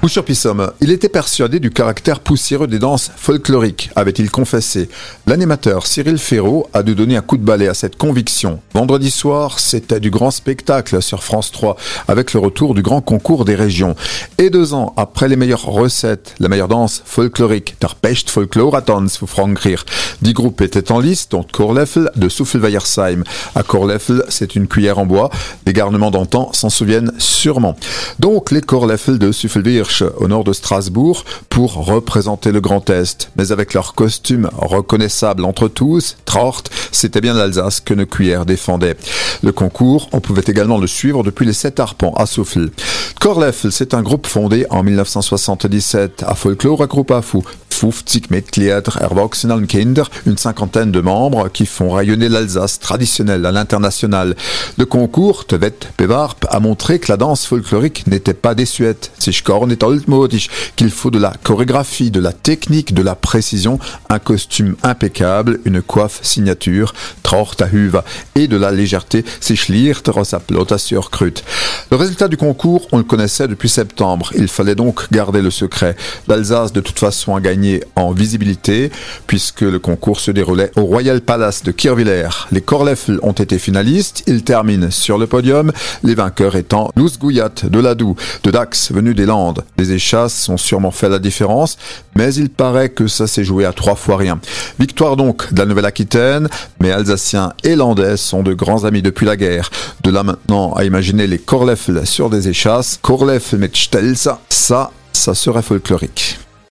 Pissom, il était persuadé du caractère poussiéreux des danses folkloriques, avait-il confessé. L'animateur Cyril Ferraud a dû donner un coup de balai à cette conviction. Vendredi soir, c'était du grand spectacle sur France 3, avec le retour du grand concours des régions. Et deux ans après les meilleures recettes, la meilleure danse folklorique, der Pecht Folkloratanz für. Dix groupes étaient en liste, dont Korleffel de Souffleweiersheim. À Korleffel, c'est une cuillère en bois. Les garnements d'antan s'en souviennent sûrement. Donc, les Korleffel de Au nord de Strasbourg pour représenter le Grand Est. Mais avec leur costume reconnaissable entre tous, Tracht, c'était bien l'Alsace que nos cuillères défendaient. Le concours, on pouvait également le suivre depuis les sept arpents à Souffle. Korleffel, c'est un groupe fondé en 1977 à Folklore Groupe à Fou 50 Mitglieder, Erwachsenen Kinder, une cinquantaine de membres qui font rayonner l'Alsace traditionnelle à l'international. Le concours Tevet Bewarp a montré que la danse folklorique n'était pas désuète. Sich est altmodisch, qu'il faut de la chorégraphie, de la technique, de la précision, un costume impeccable, une coiffe signature, Huva, et de la légèreté, sich liert krut. Le résultat du concours, on le connaissait depuis septembre. Il fallait donc garder le secret. L'Alsace, de toute façon, a gagné en visibilité puisque le concours se déroulait au Royal Palace de Kirviller. Les Corleffel ont été finalistes, ils terminent sur le podium, les vainqueurs étant Luz de Ladoux, de Dax venu des Landes. Les échasses ont sûrement fait la différence, mais il paraît que ça s'est joué à trois fois rien. Victoire donc de la Nouvelle-Aquitaine, mais Alsaciens et Landais sont de grands amis depuis la guerre. De là maintenant à imaginer les Corleffel sur des échasses, Corleffel mit Stelza, ça, ça serait folklorique.